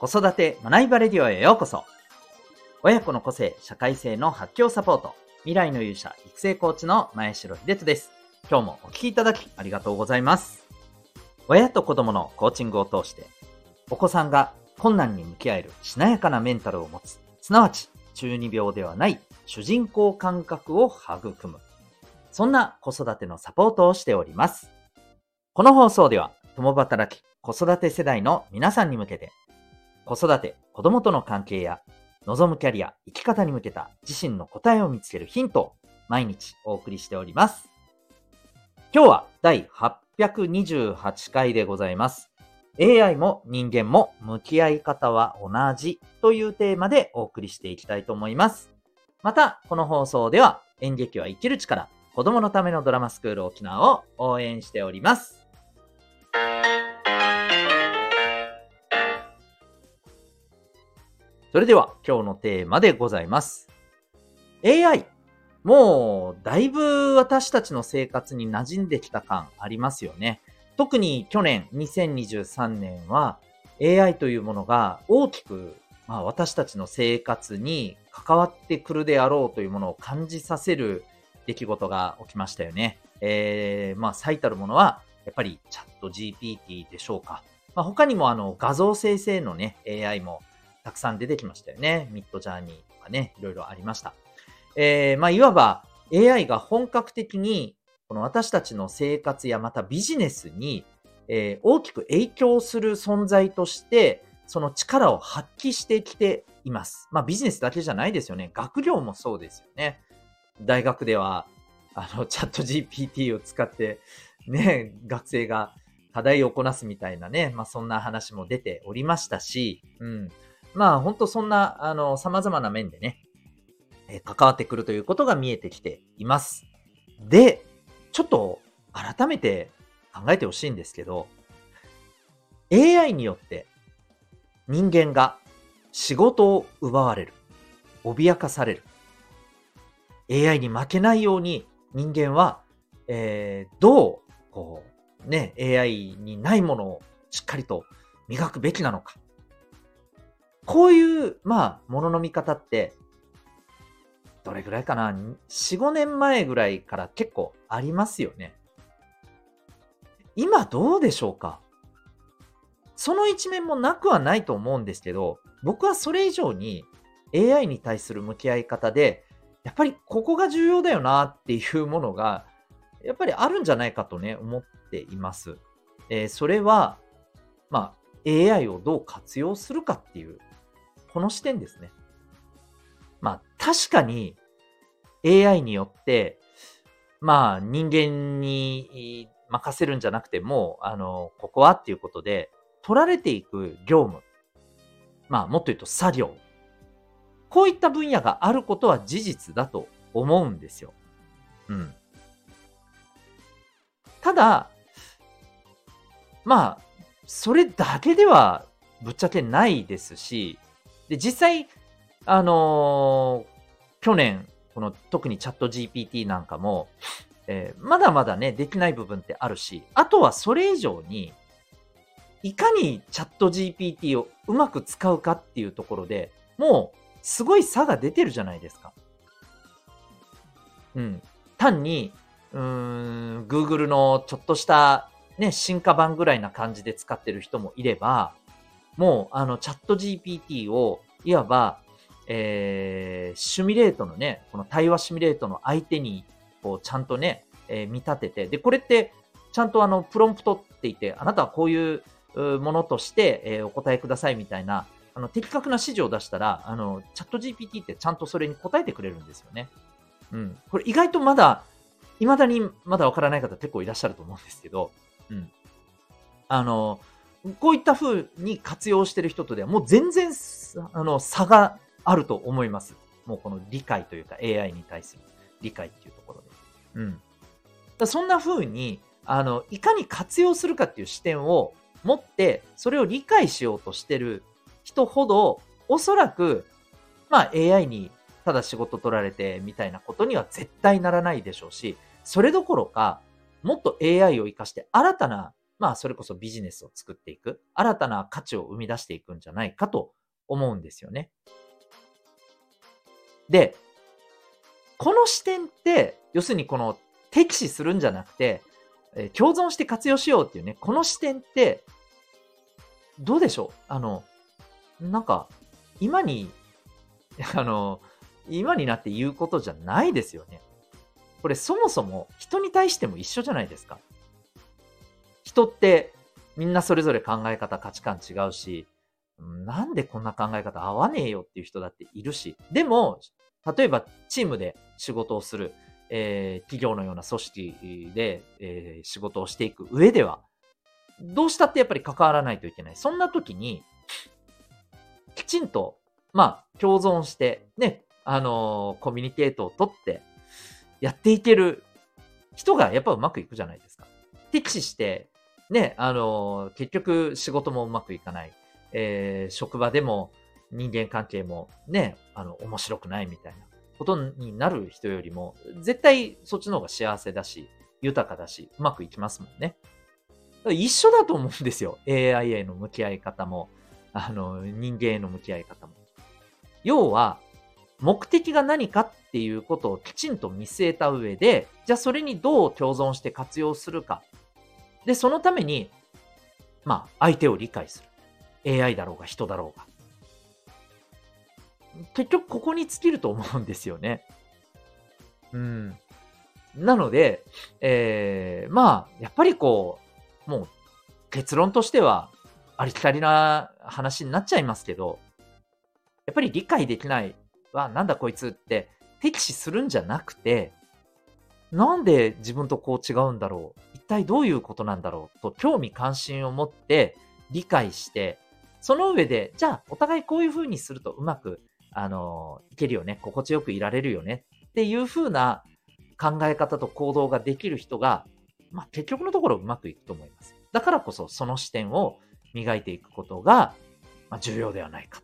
子育て学びバレディオへようこそ。親子の個性、社会性の発狂サポート、未来の勇者、育成コーチの前城秀人です。今日もお聴きいただきありがとうございます。親と子供のコーチングを通して、お子さんが困難に向き合えるしなやかなメンタルを持つ、すなわち中二病ではない主人公感覚を育む。そんな子育てのサポートをしております。この放送では、共働き、子育て世代の皆さんに向けて、子育て、子供との関係や、望むキャリア、生き方に向けた自身の答えを見つけるヒントを毎日お送りしております。今日は第828回でございます。AI も人間も向き合い方は同じというテーマでお送りしていきたいと思います。また、この放送では演劇は生きる力、子供のためのドラマスクール沖縄を応援しております。それでは今日のテーマでございます。AI。もうだいぶ私たちの生活に馴染んできた感ありますよね。特に去年2023年は AI というものが大きく、まあ、私たちの生活に関わってくるであろうというものを感じさせる出来事が起きましたよね。えー、まあ最たるものはやっぱりチャット GPT でしょうか。まあ、他にもあの画像生成のね AI もたくさん出てきましたよね。ミッドジャーニーとかね、いろいろありました。えー、まあ、いわば AI が本格的にこの私たちの生活やまたビジネスに、えー、大きく影響する存在として、その力を発揮してきています。まあビジネスだけじゃないですよね。学業もそうですよね。大学では、あの、チャット GPT を使って、ね、学生が課題をこなすみたいなね、まあそんな話も出ておりましたし、うん。まあ本当そんな、あの、様々な面でね、え関わってくるということが見えてきています。で、ちょっと改めて考えてほしいんですけど、AI によって人間が仕事を奪われる。脅かされる。AI に負けないように人間は、えー、どう、こう、ね、AI にないものをしっかりと磨くべきなのか。こういう、まあ、ものの見方って、どれぐらいかな ?4、5年前ぐらいから結構ありますよね。今どうでしょうか？その一面もなくはないと思うんですけど、僕はそれ以上に AI に対する向き合い方で、やっぱりここが重要だよなっていうものが、やっぱりあるんじゃないかとね、思っています。えー、それは、まあ、AI をどう活用するかっていうこの視点ですね。まあ、確かに AI によって、まあ、人間に任せるんじゃなくても、あの、ここはっていうことで、取られていく業務。まあ、もっと言うと作業。こういった分野があることは事実だと思うんですよ。うん。ただ、まあ、それだけではぶっちゃけないですし、で、実際、あのー、去年、この特にチャット GPT なんかも、えー、まだまだね、できない部分ってあるし、あとはそれ以上に、いかにチャット GPT をうまく使うかっていうところでもう、すごい差が出てるじゃないですか。うん。単に、うーん、Google のちょっとしたね、進化版ぐらいな感じで使ってる人もいれば、もう、あの、チャット GPT を、いわば、えー、シミュレートのね、この対話シミュレートの相手に、こう、ちゃんとね、えー、見立てて、で、これって、ちゃんとあの、プロンプトって言って、あなたはこういうものとして、えー、お答えくださいみたいな、あの、的確な指示を出したら、あの、チャット GPT ってちゃんとそれに答えてくれるんですよね。うん。これ意外とまだ、未だにまだわからない方結構いらっしゃると思うんですけど、うん。あの、こういった風に活用してる人とではもう全然あの差があると思います。もうこの理解というか AI に対する理解っていうところで。うん。だそんな風に、あの、いかに活用するかっていう視点を持って、それを理解しようとしてる人ほど、おそらく、まあ AI にただ仕事取られてみたいなことには絶対ならないでしょうし、それどころか、もっと AI を活かして新たなまあ、それこそビジネスを作っていく、新たな価値を生み出していくんじゃないかと思うんですよね。で、この視点って、要するにこの敵視するんじゃなくて、え共存して活用しようっていうね、この視点って、どうでしょう？あの、なんか、今に、あの、今になって言うことじゃないですよね。これそもそも人に対しても一緒じゃないですか。人ってみんなそれぞれ考え方、価値観違うし、なんでこんな考え方合わねえよっていう人だっているし、でも、例えばチームで仕事をする、えー、企業のような組織で、えー、仕事をしていく上では、どうしたってやっぱり関わらないといけない。そんな時に、きちんと、まあ、共存して、ね、あのー、コミュニケートを取って、やっていける人がやっぱうまくいくじゃないですか。敵視して、ね、あの、結局仕事もうまくいかない。えー、職場でも人間関係もね、あの、面白くないみたいなことになる人よりも、絶対そっちの方が幸せだし、豊かだし、うまくいきますもんね。一緒だと思うんですよ。AI への向き合い方も、あの、人間への向き合い方も。要は、目的が何かっていうことをきちんと見据えた上で、じゃあそれにどう共存して活用するか。で、そのために、まあ、相手を理解する。AI だろうが人だろうが。結局ここに尽きると思うんですよね。うん。なので、えー、まあ、やっぱりこう、もう結論としてはありきたりな話になっちゃいますけど、やっぱり理解できないは、なんだこいつって敵視するんじゃなくて、なんで自分とこう違うんだろう体どういうことなんだろうと興味関心を持って理解して、その上で、じゃあ、お互いこういう風にするとうまく、あの、いけるよね。心地よくいられるよね。っていう風な考え方と行動ができる人が、まあ、結局のところうまくいくと思います。だからこそ、その視点を磨いていくことが、まあ、重要ではないか。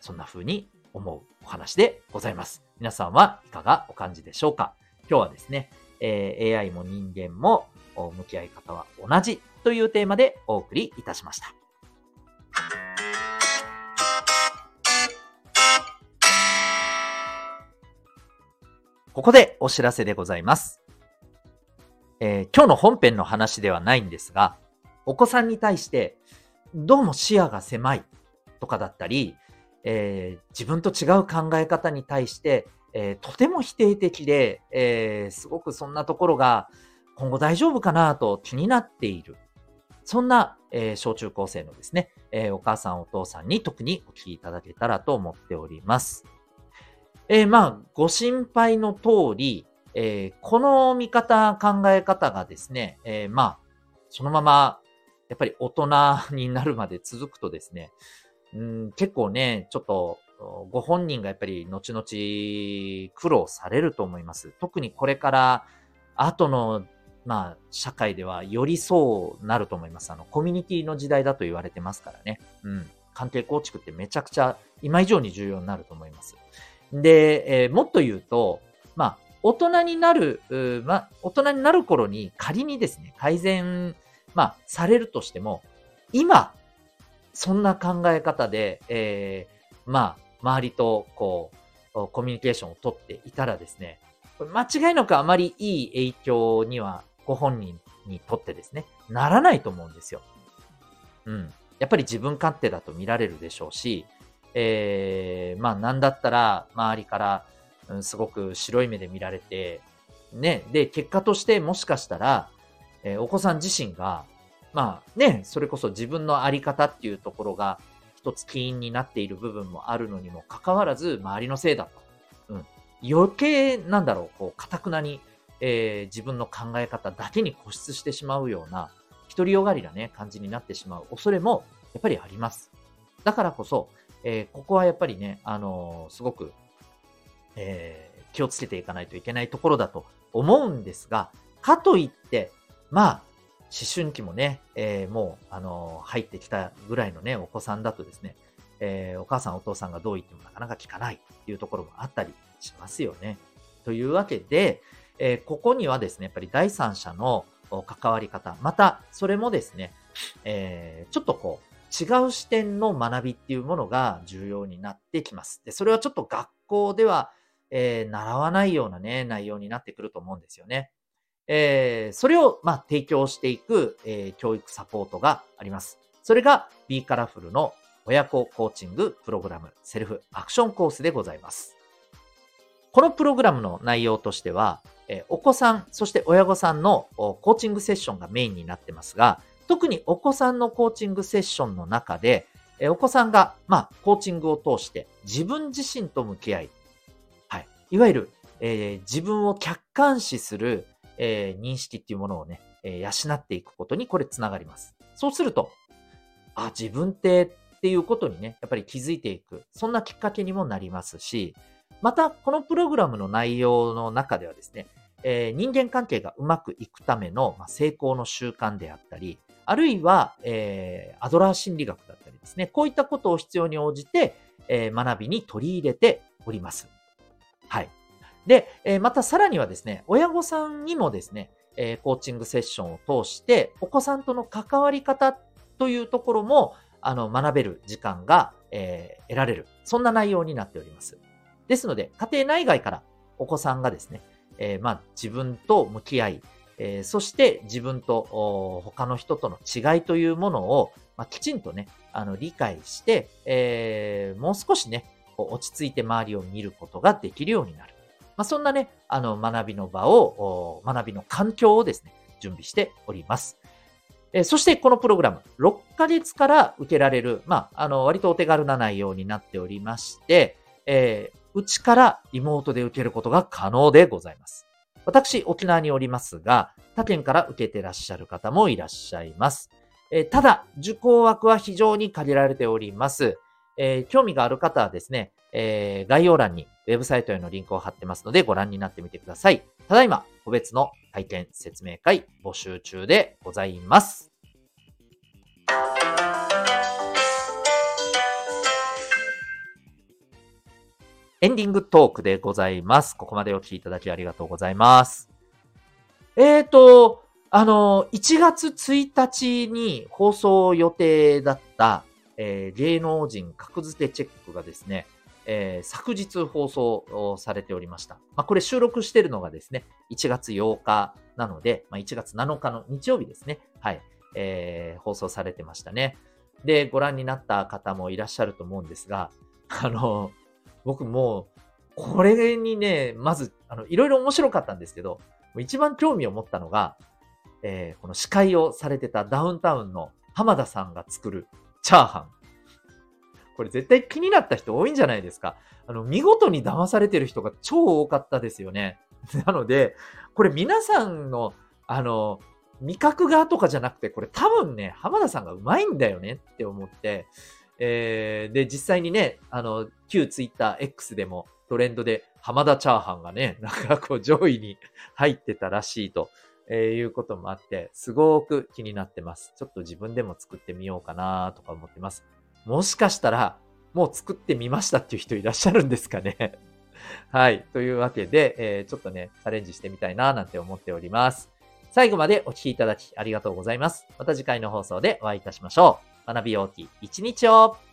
そんな風に思うお話でございます。皆さんはいかがお感じでしょうか？今日はですね、えー、AI も人間も向き合い方は同じというテーマでお送りいたしました。ここでお知らせでございます。えー、今日の本編の話ではないんですが、お子さんに対して、どうも視野が狭いとかだったり、えー、自分と違う考え方に対して、えー、とても否定的で、えすごくそんなところが今後大丈夫かなと気になっている。そんな、え小中高生のですね、えお母さんお父さんに特にお聞きいただけたらと思っております。えー、まあ、ご心配の通り、え、この見方、考え方がですね、え、まあ、そのまま、やっぱり大人になるまで続くとですね、うん、結構ね、ちょっと、ご本人がやっぱり後々苦労されると思います。特にこれから後の、まあ、社会ではよりそうなると思います。あの、コミュニティの時代だと言われてますからね。うん。関係構築ってめちゃくちゃ今以上に重要になると思います。で、えー、もっと言うと、まあ、大人になる、まあ、大人になる頃に仮にですね、改善、まあ、されるとしても、今、そんな考え方で、えー、まあ、周りと、こう、コミュニケーションをとっていたらですね、間違いなくあまりいい影響には、ご本人にとってですね、ならないと思うんですよ。うん。やっぱり自分勝手だと見られるでしょうし、えー、まあなんだったら周りから、うん、すごく白い目で見られて、ね、で、結果としてもしかしたら、えー、お子さん自身が、まあね、それこそ自分のあり方っていうところが一つ起因になっている部分もあるのにもかかわらず、周りのせいだと。うん。余計、なんだろう、こう、かたくなに、えー、自分の考え方だけに固執してしまうような、独りよがりなね、感じになってしまう恐れも、やっぱりあります。だからこそ、えー、ここはやっぱりね、あのー、すごく、えー、気をつけていかないといけないところだと思うんですが、かといって、まあ、思春期もね、えー、もう、あの入ってきたぐらいのね、お子さんだとですね、えー、お母さんお父さんがどう言ってもなかなか聞かないっていうところもあったりしますよね。というわけで、えー、ここにはですね、やっぱり第三者の関わり方、また、それもですね、えー、ちょっとこう、違う視点の学びっていうものが重要になってきます。で、それはちょっと学校では、えー、習わないようなね、内容になってくると思うんですよね。えー、それを、まあ、提供していく、えー、教育サポートがあります。それが B カラフルの親子コーチングプログラムセルフアクションコースでございます。このプログラムの内容としては、えお子さん、そして親御さんのコーチングセッションがメインになってますが、特にお子さんのコーチングセッションの中で、えお子さんが、まあ、コーチングを通して自分自身と向き合い、はい。いわゆる、えー、自分を客観視する、えー、認識っていうものをね、えー、養っていくことにこれつながります。そうすると、あ、自分ってっていうことにね、やっぱり気づいていく。そんなきっかけにもなりますし、また、このプログラムの内容の中ではですね、えー、人間関係がうまくいくための、まあ、成功の習慣であったり、あるいは、えー、アドラー心理学だったりですね、こういったことを必要に応じて、えー、学びに取り入れております。はい。で、えー、またさらにはですね、親御さんにもですね、えー、コーチングセッションを通して、お子さんとの関わり方というところも、あの、学べる時間が、えー、得られる。そんな内容になっております。ですので、家庭内外からお子さんがですね、えー、まあ、自分と向き合い、えー、そして自分と他の人との違いというものを、まあ、きちんとね、あの、理解して、えー、もう少しね、落ち着いて周りを見ることができるようになる。まあ、そんなね、あの、学びの場を、学びの環境をですね、準備しております。えそしてこのプログラム、6ヶ月から受けられる、まあ、あの、割とお手軽な内容になっておりまして、えー、うちからリモートで受けることが可能でございます。私、沖縄におりますが、他県から受けてらっしゃる方もいらっしゃいます。え、ただ、受講枠は非常に限られております。えー、興味がある方はですね、えー、概要欄にウェブサイトへのリンクを貼ってますのでご覧になってみてください。ただいま、個別の体験説明会募集中でございます。エンディングトークでございます。ここまでお聞きいただきありがとうございます。えーと、あの、1月1日に放送予定だった、えー、芸能人格付けチェックがですね、えー、昨日放送されておりました。まあ、これ収録してるのがですね、1月8日なので、まあ、1月7日の日曜日ですね。はい。えー、放送されてましたね。で、ご覧になった方もいらっしゃると思うんですが、あの、僕も、これにね、まず、あの、いろいろ面白かったんですけど、一番興味を持ったのが、えー、この司会をされてたダウンタウンの浜田さんが作るチャーハン。これ絶対気になった人多いんじゃないですか。あの、見事に騙されてる人が超多かったですよね。なので、これ皆さんの、あの、味覚がとかじゃなくて、これ多分ね、浜田さんがうまいんだよねって思って、えー、で、実際にね、あの、旧ツイッター X でもトレンドで浜田チャーハンがね、なんかこう上位に入ってたらしいと、え、いうこともあって、すごく気になってます。ちょっと自分でも作ってみようかなとか思ってます。もしかしたら、もう作ってみましたっていう人いらっしゃるんですかね。はい。というわけで、えー、ちょっとね、チャレンジしてみたいななんて思っております。最後までお聴きいただきありがとうございます。また次回の放送でお会いいたしましょう。学びようき一日を。